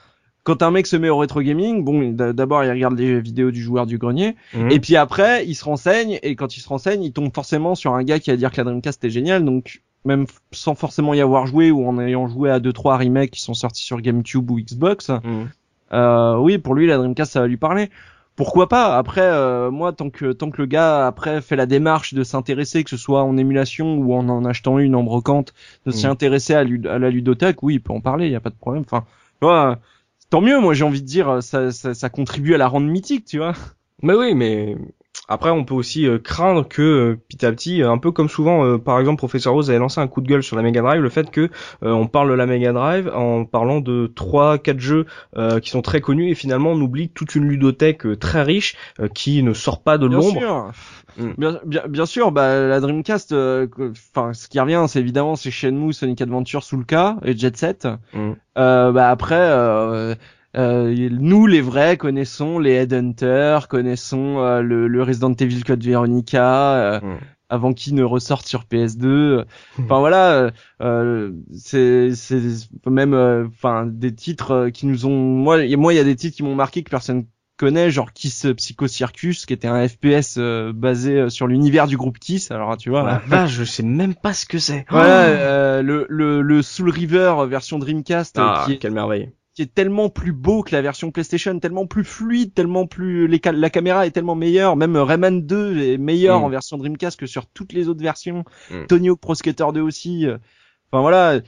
quand un mec se met au rétro gaming bon d'abord il regarde les vidéos du joueur du grenier Mm. et puis après il se renseigne et quand il se renseigne il tombe forcément sur un gars qui va dire que la Dreamcast est géniale donc même sans forcément y avoir joué ou en ayant joué à deux trois remakes qui sont sortis sur GameCube ou Xbox Mm. euh, oui, pour lui, la Dreamcast, ça va lui parler. Pourquoi pas? Après, euh, moi, tant que tant que le gars après fait la démarche de s'intéresser, que ce soit en émulation ou en en achetant une en brocante, de Mm. s'y intéresser à, lud- à la ludothèque, oui, il peut en parler, il y a pas de problème. Enfin, tu vois, tant mieux. Moi, j'ai envie de dire, ça, ça, ça contribue à la rendre mythique, tu vois. Mais oui, mais après on peut aussi euh, craindre que euh, petit à petit, euh, un peu comme souvent, euh, par exemple, Professeur Rose avait lancé un coup de gueule sur la Mega Drive, le fait que euh, on parle de la Mega Drive en parlant de trois, quatre jeux euh, qui sont très connus et finalement on oublie toute une ludothèque euh, très riche euh, qui ne sort pas de Bien l'ombre. sûr. Mm. Bien, bien, bien sûr, bah, la Dreamcast, euh, enfin, ce qui revient, c'est évidemment, c'est Shenmue, Sonic Adventure, Soulka et Jet Set. Mm. Euh, bah après, euh, nous les vrais connaissons les Headhunters, connaissons euh, le, le Resident Evil Code Veronica, euh, Mm. avant qu'il ne ressorte sur PS2. Enfin voilà, euh, euh, c'est même, euh, enfin des titres qui nous ont, moi, moi il y a des titres qui m'ont marqué que personne connaît, genre Kiss Psycho Circus, qui était un FPS euh, basé sur l'univers du groupe Kiss. Alors tu vois. La vache, je sais même pas ce que c'est. Voilà, Oh euh, le, le, le Soul River version Dreamcast ah, qui est quelle merveille. Qui est tellement plus beau que la version PlayStation, tellement plus fluide, tellement plus les la caméra est tellement meilleure, même Rayman 2 est meilleur Mm. en version Dreamcast que sur toutes les autres versions. Mm. Tony Hawk Pro Skater 2 aussi. euh. Enfin voilà,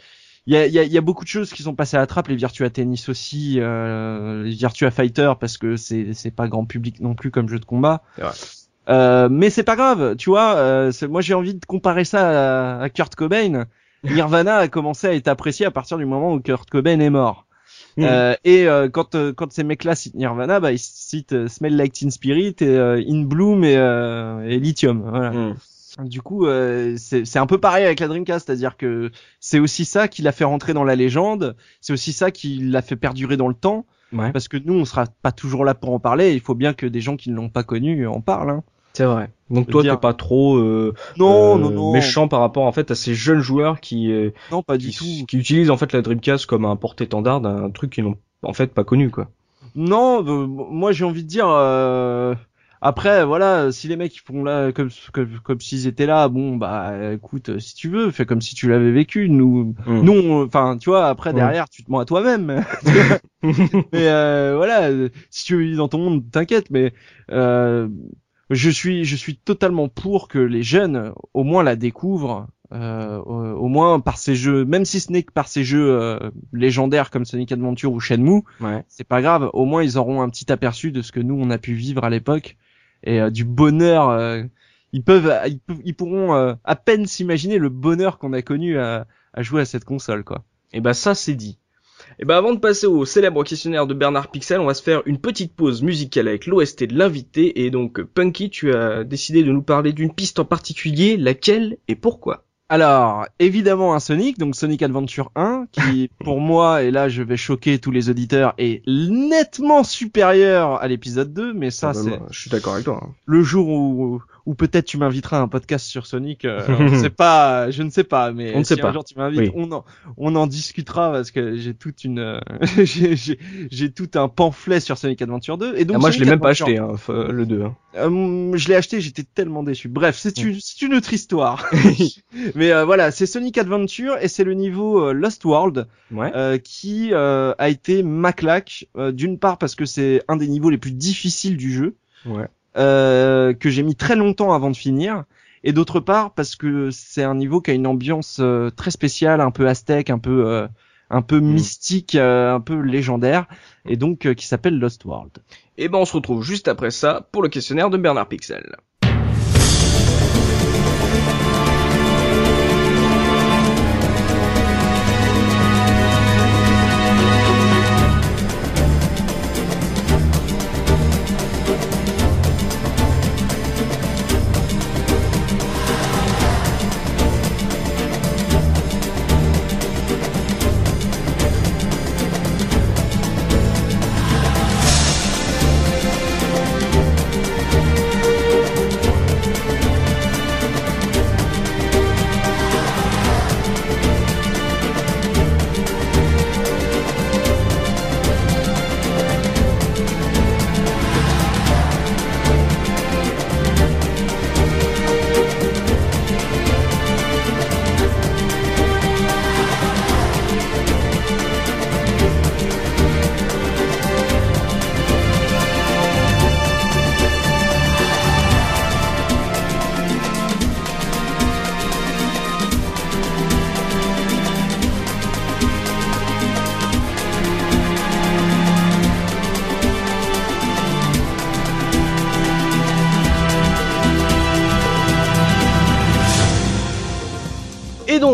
il y a, y, a, y a beaucoup de choses qui sont passées à la trappe, les Virtua Tennis aussi, euh, les Virtua Fighter parce que c'est c'est pas grand public non plus comme jeu de combat. Vrai. Euh, mais c'est pas grave, tu vois. Euh, moi j'ai envie de comparer ça à, à Kurt Cobain. Nirvana a commencé à être apprécié à partir du moment où Kurt Cobain est mort. Mm. Euh, et euh, quand euh, quand ces mecs-là citent Nirvana, bah ils citent Smell Like Teen Spirit et euh, In Bloom et, euh, et Lithium. Voilà. Mm. Du coup, euh, c'est c'est un peu pareil avec la Dreamcast, c'est-à-dire que c'est aussi ça qui l'a fait rentrer dans la légende, c'est aussi ça qui l'a fait perdurer dans le temps, Ouais. parce que nous, on sera pas toujours là pour en parler. Il faut bien que des gens qui ne l'ont pas connu en parlent. Hein. C'est vrai. Donc toi, t'es pas trop euh, Non, euh, non, non, méchant par rapport en fait à ces jeunes joueurs qui euh, non, pas qui, du tout. qui utilisent en fait la Dreamcast comme un porte-étendard d'un truc qu'ils n'ont en fait pas connu quoi. Non, euh, moi j'ai envie de dire. euh, Après, voilà, si les mecs ils font là comme comme, comme s'ils étaient là, bon bah écoute, si tu veux, fais comme si tu l'avais vécu. Nous, Mm. nous, enfin, tu vois, après Ouais. derrière, tu te mens à toi-même. mais euh, voilà, si tu vis dans ton monde, t'inquiète. Mais euh, je suis, je suis totalement pour que les jeunes, au moins, la découvrent. Euh, au, au moins par ces jeux, même si ce n'est que par ces jeux euh, légendaires comme Sonic Adventure ou Shenmue, ouais. c'est pas grave. Au moins, ils auront un petit aperçu de ce que nous on a pu vivre à l'époque et euh, du bonheur. euh, ils peuvent, ils, peuvent- ils pourront euh, à peine s'imaginer le bonheur qu'on a connu à, à jouer à cette console, quoi. Et bah ça c'est dit. Et bah avant de passer au célèbre questionnaire de Bernard Pixel, on va se faire une petite pause musicale avec l'OST de l'invité et donc Punky, tu as décidé de nous parler d'une piste en particulier, laquelle et pourquoi? Alors, évidemment un Sonic, donc Sonic Adventure 1, qui pour moi, et là je vais choquer tous les auditeurs, est nettement supérieur à l'épisode 2, mais ça Ah bah, c'est Je suis d'accord avec toi. hein. le jour où, où peut-être tu m'inviteras à un podcast sur Sonic, euh, je sais pas, je ne sais pas, mais On ne sait si pas. un jour tu m'invites, Oui. on en, on en discutera parce que j'ai toute une, euh, j'ai, tout un pamphlet sur Sonic Adventure 2 et donc Ah, moi je l'ai même pas acheté hein, le 2. hein. Euh, je l'ai acheté, j'étais tellement déçu. Bref, c'est une, c'est une autre histoire. mais euh, voilà, c'est Sonic Adventure et c'est le niveau euh, Lost World Ouais. euh, qui euh, a été ma claque. euh, D'une part parce que c'est un des niveaux les plus difficiles du jeu Ouais. Euh, que j'ai mis très longtemps avant de finir. Et d'autre part parce que c'est un niveau qui a une ambiance euh, très spéciale, un peu aztèque, un peu euh, un peu Mm. mystique, euh, un peu légendaire, et donc qui s'appelle Lost World. Et ben on se retrouve juste après ça pour le questionnaire de Bernard Pixel.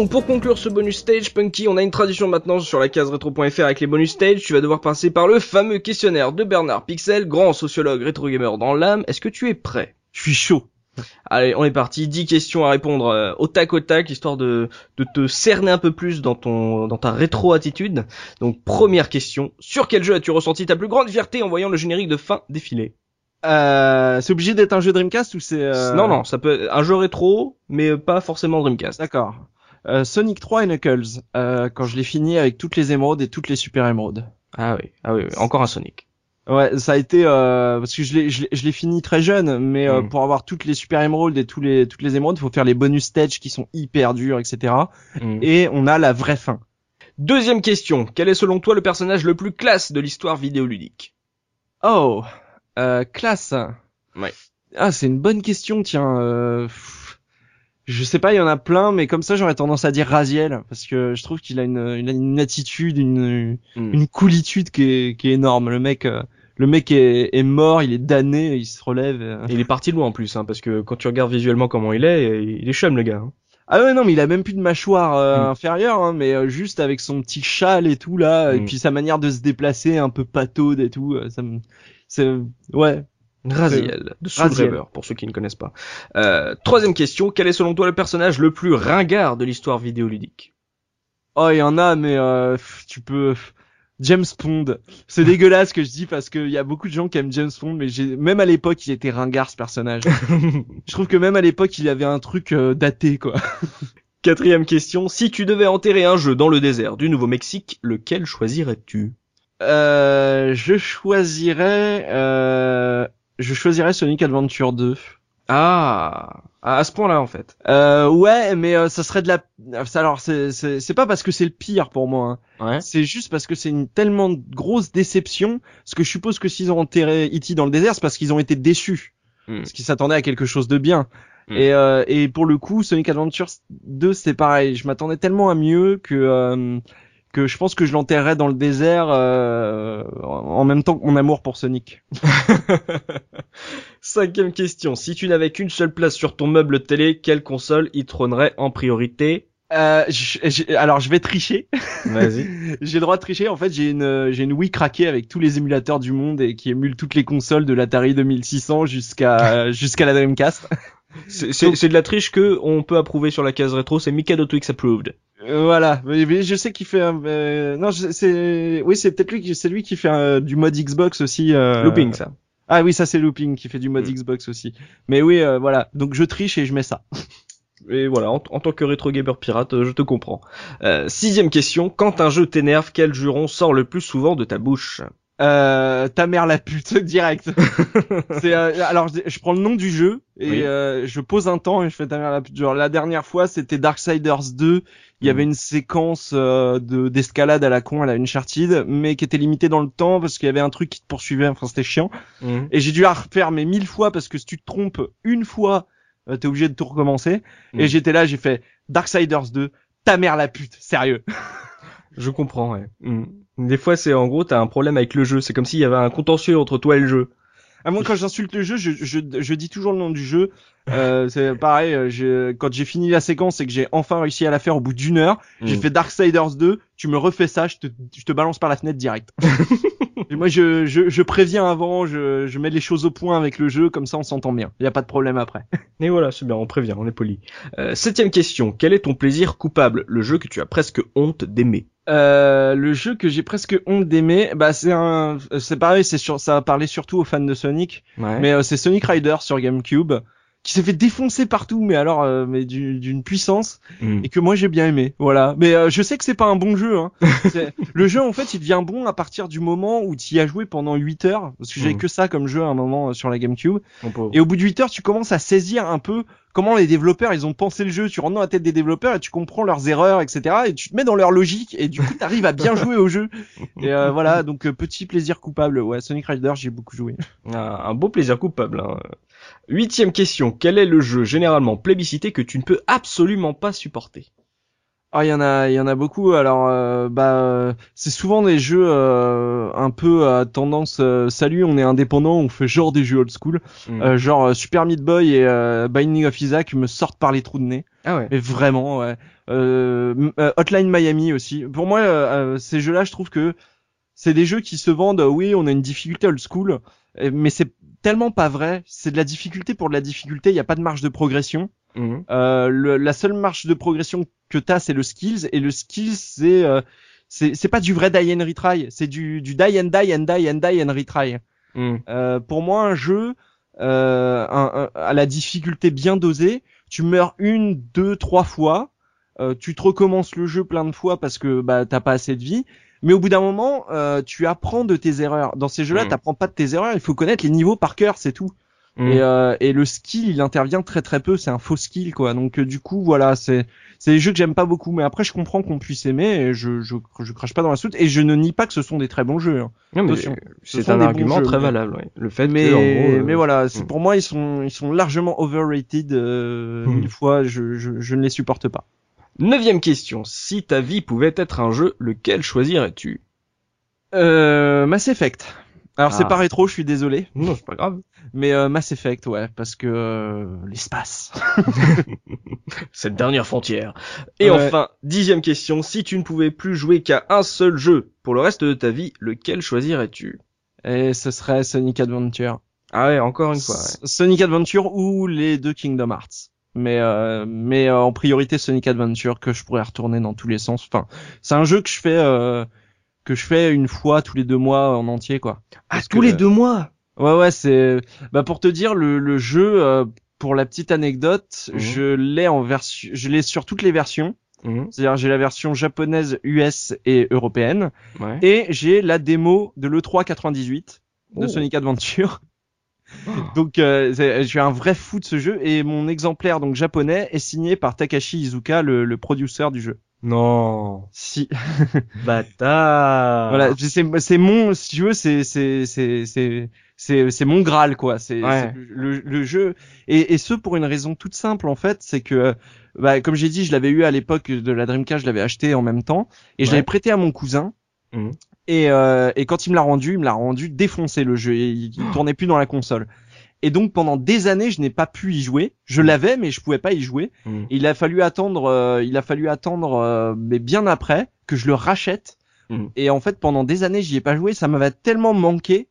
Donc, pour conclure ce bonus stage, Punky, on a une tradition maintenant sur la case rétro.fr avec les bonus stage. Tu vas devoir passer par le fameux questionnaire de Bernard Pixel, grand sociologue rétro gamer dans l'âme. Est-ce que tu es prêt? Je suis chaud. Allez, on est parti. 10 questions à répondre euh, au tac au tac, histoire de, de te cerner un peu plus dans ton dans ta rétro attitude. Donc, première question. Sur quel jeu as-tu ressenti ta plus grande fierté en voyant le générique de fin défiler? Euh, c'est obligé d'être un jeu Dreamcast ou c'est euh, Non, non, ça peut être un jeu rétro, mais pas forcément Dreamcast. D'accord. Euh, Sonic 3 et Knuckles, euh, quand je l'ai fini avec toutes les émeraudes et toutes les super émeraudes. Ah oui, ah oui, oui, encore un Sonic. Ouais, ça a été euh, parce que je l'ai je l'ai- je l'ai fini très jeune, mais euh, Mm. pour avoir toutes les super émeraudes et tous les toutes les émeraudes, il faut faire les bonus stages qui sont hyper durs, etc. Mm. Et on a la vraie fin. Deuxième question. Quel est selon toi le personnage le plus classe de l'histoire vidéoludique? Oh, euh, classe. Ouais. Ah, c'est une bonne question, tiens. Je sais pas, il y en a plein, mais comme ça, j'aurais tendance à dire Raziel parce que je trouve qu'il a une, une attitude, une, Mm. une coolitude qui est, qui est énorme. Le mec, euh, le mec est, est mort, il est damné, il se relève. euh. Il est parti loin en plus, hein, parce que quand tu regardes visuellement comment il est, il est chum le gars. hein. Ah ouais non mais il a même plus de mâchoire euh, Mm. inférieure hein, mais euh, juste avec son petit châle et tout là et Mm. puis sa manière de se déplacer un peu pataude et tout euh, ça me c'est ouais Raziel, de Soul Raziel. Pour ceux qui ne connaissent pas. Euh, troisième question, quel est selon toi le personnage le plus ringard de l'histoire vidéoludique? Oh il y en a mais euh, tu peux James Bond c'est dégueulasse que je dis parce qu'il y a beaucoup de gens qui aiment James Bond mais même à l'époque il était ringard ce personnage. Je trouve que même à l'époque il avait un truc euh, daté quoi. Quatrième question, si tu devais enterrer un jeu dans le désert du Nouveau-Mexique, lequel choisirais-tu? Euh, je choisirais euh, je choisirais Sonic Adventure 2 Ah, à ce point-là en fait. Euh, ouais, mais euh, ça serait de la. Alors, c'est c'est pas parce que c'est le pire pour moi. hein. Ouais. C'est juste parce que c'est une tellement grosse déception. Parce que je suppose que s'ils ont enterré E.T. dans le désert, c'est parce qu'ils ont été déçus, Hmm. parce qu'ils s'attendaient à quelque chose de bien. Mm. Et euh, et pour le coup, Sonic Adventure 2, c'est pareil. Je m'attendais tellement à mieux que euh, que je pense que je l'enterrerais dans le désert euh, en même temps que mon amour pour Sonic. Cinquième question, si tu n'avais qu'une seule place sur ton meuble télé, quelle console y trônerait en priorité? Euh, alors, je vais tricher. Vas-y. j'ai le droit de tricher. En fait, j'ai une j'ai une Wii craquée avec tous les émulateurs du monde et qui émule toutes les consoles de l'Atari 2600 jusqu'à jusqu'à la Dreamcast. C'est de la triche que on peut approuver sur la case rétro, c'est Mikado Twix approved. Euh, voilà. Mais, mais je sais qu'il fait un, euh, non, c'est oui, c'est peut-être lui qui c'est lui qui fait euh, du mode Xbox aussi. euh, Looping ça. Ah oui, ça c'est Looping qui fait du mode Mm. Xbox aussi. Mais oui, euh, voilà. Donc je triche et je mets ça. Et voilà, en, en tant que rétro gamer pirate, je te comprends. Euh, sixième question, quand un jeu t'énerve, quel juron sort le plus souvent de ta bouche? Euh, ta mère la pute direct. c'est euh, alors je, je prends le nom du jeu et Oui. euh, je pose un temps et je fais ta mère la pute. Genre la dernière fois c'était Darksiders 2, il y Mhm. avait une séquence euh, de d'escalade à la con à la Uncharted mais qui était limitée dans le temps parce qu'il y avait un truc qui te poursuivait, enfin c'était chiant et j'ai dû la refaire mais mille fois parce que si tu te trompes une fois euh, t'es obligé de tout recommencer Mhm. et j'étais là j'ai fait Darksiders 2, ta mère la pute, sérieux. Je comprends, ouais. Mm. Des fois, c'est en gros, t'as un problème avec le jeu. C'est comme s'il y avait un contentieux entre toi et le jeu. Ah, moi, quand j'insulte le jeu, je, je, je dis toujours le nom du jeu. Euh, c'est pareil, euh, je- quand j'ai fini la séquence et que j'ai enfin réussi à la faire au bout d'une heure, j'ai Mm. fait Darksiders 2, tu me refais ça, je te, je te balance par la fenêtre direct. et moi, je, je, je préviens avant, je, je mets les choses au point avec le jeu, comme ça on s'entend bien. Il y a pas de problème après. Et voilà, c'est bien, on prévient, on est poli. Euh, septième question, quel est ton plaisir coupable? Le jeu que tu as presque honte d'aimer Euh, le jeu que j'ai presque honte d'aimer, bah c'est un, c'est pareil, c'est sur, ça va parler surtout aux fans de Sonic. Ouais. Mais euh, c'est Sonic Rider sur GameCube qui s'est fait défoncer partout, mais alors euh, mais du- d'une puissance Mm. et que moi j'ai bien aimé. Voilà. Mais euh, je sais que c'est pas un bon jeu. Hein. Le jeu en fait il devient bon à partir du moment où tu y as joué pendant 8 heures parce que j'avais Mhm. que ça comme jeu à un moment euh, sur la GameCube. Et au bout de 8 heures tu commences à saisir un peu comment les développeurs ils ont pensé le jeu. Tu rentres dans la tête des développeurs et tu comprends leurs erreurs etc. Et tu te mets dans leur logique et du coup t'arrives à bien jouer au jeu. Et euh, voilà donc euh, petit plaisir coupable. Ouais Sonic Rider j'ai beaucoup joué. Un, un beau plaisir coupable. Hein. Huitième question, quel est le jeu généralement plébiscité que tu ne peux absolument pas supporter? Ah, il y en a, il y en a beaucoup. Alors, euh, bah, euh, c'est souvent des jeux euh, un peu à tendance. euh, Salut, on est indépendant, on fait genre des jeux old school, Mm. Euh, genre euh, Super Meat Boy et euh, Binding of Isaac me sortent par les trous de nez. Ah ouais. Mais vraiment, ouais. Hotline Miami aussi. Pour moi, ces jeux-là, je trouve que c'est des jeux qui se vendent. Oui, on a une difficulté old school, mais c'est tellement pas vrai. C'est de la difficulté pour de la difficulté. Il n'y a pas de marge de progression. Mm. Euh, le- la seule marche de progression que t'as, c'est le skills, et le skills, c'est euh, c'est pas du vrai die and retry, c'est du du die and die and die and die and retry. Mm. Euh, pour moi, un jeu euh, un- un- à la difficulté bien dosée, tu meurs une, deux, trois fois, euh, tu te recommences le jeu plein de fois parce que bah t'as pas assez de vie. Mais au bout d'un moment, euh, tu apprends de tes erreurs. Dans ces jeux-là, Mm. t'apprends pas de tes erreurs. Il faut connaître les niveaux par cœur, c'est tout. Mm. Et, euh, et le skill, il intervient très très peu. C'est un faux skill, quoi. Donc euh, du coup, voilà, c'est c'est des jeux que j'aime pas beaucoup. Mais après, je comprends qu'on puisse aimer. Et je, je je crache pas dans la soute. Et je ne nie pas que ce sont des très bons jeux. hein. Ce c'est un argument jeux, très mais- valable. Ouais. Le fait Mais que, en gros, euh, mais voilà, c'est mm. pour moi, ils sont ils sont largement overrated. Euh. Mille fois, je, je je ne les supporte pas. Neuvième question, si ta vie pouvait être un jeu, lequel choisirais-tu? Euh, Mass Effect. Alors c'est Ah. pas rétro, je suis désolé, Non, c'est pas grave. mais euh, Mass Effect, ouais, parce que euh, l'espace. Cette dernière frontière. Et Ouais. enfin, dixième question, si tu ne pouvais plus jouer qu'à un seul jeu pour le reste de ta vie, lequel choisirais-tu? Et ce serait Sonic Adventure. Ah ouais, encore une fois. ouais. Sonic Adventure ou les deux Kingdom Hearts. Mais euh, mais euh, en priorité Sonic Adventure que je pourrais retourner dans tous les sens. Enfin, c'est un jeu que je fais euh, que je fais une fois tous les deux mois en entier quoi. Ah, Parce tous que- les deux mois? Ouais ouais c'est bah pour te dire le le jeu euh, pour la petite anecdote Mhm. je l'ai en version je l'ai sur toutes les versions. Mhm. C'est-à-dire j'ai la version japonaise, US et européenne Ouais. et j'ai la démo de l'E3 98 de Oh. Sonic Adventure. Donc euh, c'est- je suis un vrai fou de ce jeu et mon exemplaire donc japonais est signé par Takashi Izuka, le, le producer du jeu. Non. Si Bâtard. voilà, c'est c'est mon si tu veux c'est c'est c'est c'est c'est mon graal quoi. C'est Ouais. le, le jeu et et ce pour une raison toute simple en fait, c'est que bah, comme j'ai dit, je l'avais eu à l'époque de la Dreamcast, je l'avais acheté en même temps et je l'avais prêté à mon cousin. Mhm. Et, euh, et quand il me l'a rendu, il me l'a rendu défoncé le jeu. Il, il tournait plus dans la console. Et donc pendant des années, je n'ai pas pu y jouer. Je l'avais, mais je pouvais pas y jouer. Mhm. Il a fallu attendre, euh, il a fallu attendre, euh, mais bien après que je le rachète. Mhm. Et en fait, pendant des années, j'y ai pas joué. Ça m'avait tellement manqué.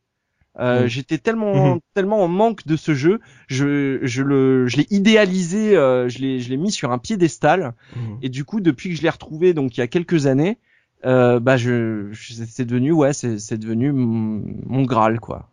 Euh. J'étais tellement, Mhm. tellement en manque de ce jeu. Je, je le, je l'ai idéalisé. euh, je l'ai, je l'ai mis sur un piédestal. Et du coup, depuis que je l'ai retrouvé, donc il y a quelques années, euh, bah je, c'est devenu, ouais, c'est, c'est devenu mon, mon graal quoi.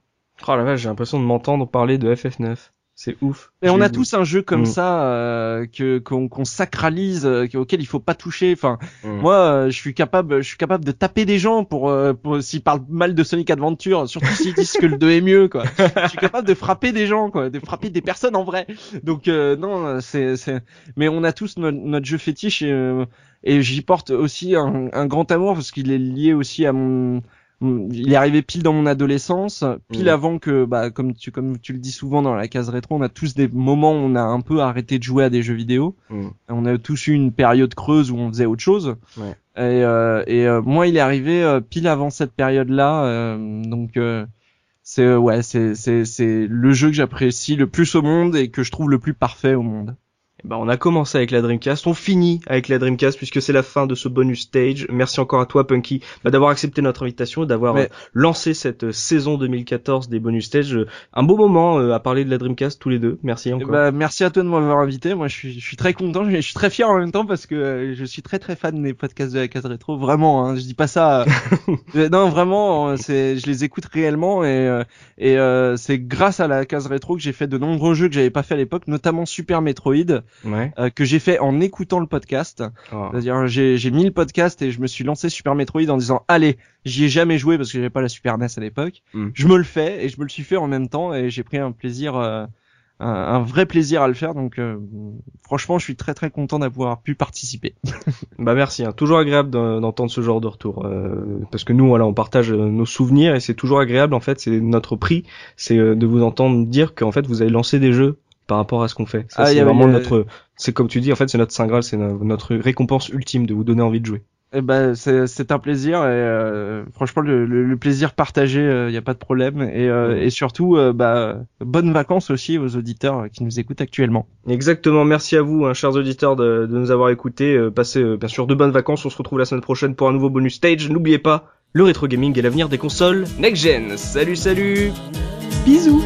Oh la vache, j'ai l'impression de m'entendre parler de FF9. C'est ouf. Et on a tous un jeu comme Mm. ça euh, que qu'on, qu'on sacralise, euh, auquel il faut pas toucher. Enfin, Mhm. moi, euh, je suis capable, je suis capable de taper des gens pour, euh, pour s'ils parlent mal de Sonic Adventure, surtout s'ils disent que le 2 est mieux, quoi. Je suis capable de frapper des gens, quoi, de frapper des personnes en vrai. Donc euh, non, c'est, c'est, mais on a tous notre, notre jeu fétiche et, euh, et j'y porte aussi un, un grand amour parce qu'il est lié aussi à mon- il est arrivé pile dans mon adolescence, pile Mhm. avant que, bah, comme tu, comme tu le dis souvent dans la case rétro, on a tous des moments où on a un peu arrêté de jouer à des jeux vidéo. Mhm. On a tous eu une période creuse où on faisait autre chose. Ouais. Et, euh, et euh, moi, il est arrivé euh, pile avant cette période-là, euh, donc euh, c'est ouais, c'est c'est c'est le jeu que j'apprécie le plus au monde et que je trouve le plus parfait au monde. Eh ben, on a commencé avec la Dreamcast, on finit avec la Dreamcast puisque c'est la fin de ce bonus stage. Merci encore à toi Punky bah, d'avoir accepté notre invitation et d'avoir Mais- euh, lancé cette euh, saison 2014 des bonus stages. Euh, Un beau moment euh, à parler de la Dreamcast tous les deux. Merci Et encore. bah, merci à toi de m'avoir invité. Moi, je suis je suis très content, je, je suis très fier en même temps parce que je suis très très fan des podcasts de la case rétro. Vraiment, hein, je dis pas ça. non, vraiment, c'est je les écoute réellement et euh, et euh, c'est grâce à la case rétro que j'ai fait de nombreux jeux que j'avais pas fait à l'époque, notamment Super Metroid. Ouais. euh, que j'ai fait en écoutant le podcast. Oh. C'est-à-dire j'ai mis le podcast et je me suis lancé Super Metroid en disant allez, j'y ai jamais joué parce que j'avais pas la Super NES à l'époque. Mm. Je me le fais et je me le suis fait en même temps et j'ai pris un plaisir euh, un, un vrai plaisir à le faire donc euh, franchement, je suis très très content d'avoir pu participer. Bah merci, hein. toujours agréable d'en- d'entendre ce genre de retour euh, parce que nous voilà on partage euh, nos souvenirs et c'est toujours agréable en fait c'est notre prix c'est euh, de vous entendre dire qu'en fait vous avez lancé des jeux par rapport à ce qu'on fait. Ça Ah, c'est vraiment a- notre c'est comme tu dis en fait c'est notre saint graal c'est no- notre récompense ultime de vous donner envie de jouer. Et ben c'est c'est un plaisir et euh, franchement le, le, le plaisir partagé, il y a pas de problème. Et euh, et surtout euh, bah bonnes vacances aussi aux auditeurs qui nous écoutent actuellement. exactement. Merci à vous hein, chers auditeurs de, de nous avoir écoutés. Euh, passez euh, bien sûr de bonnes vacances. On se retrouve la semaine prochaine pour un nouveau bonus stage. N'oubliez pas le rétro gaming et l'avenir des consoles next gen. Salut salut. Bisous.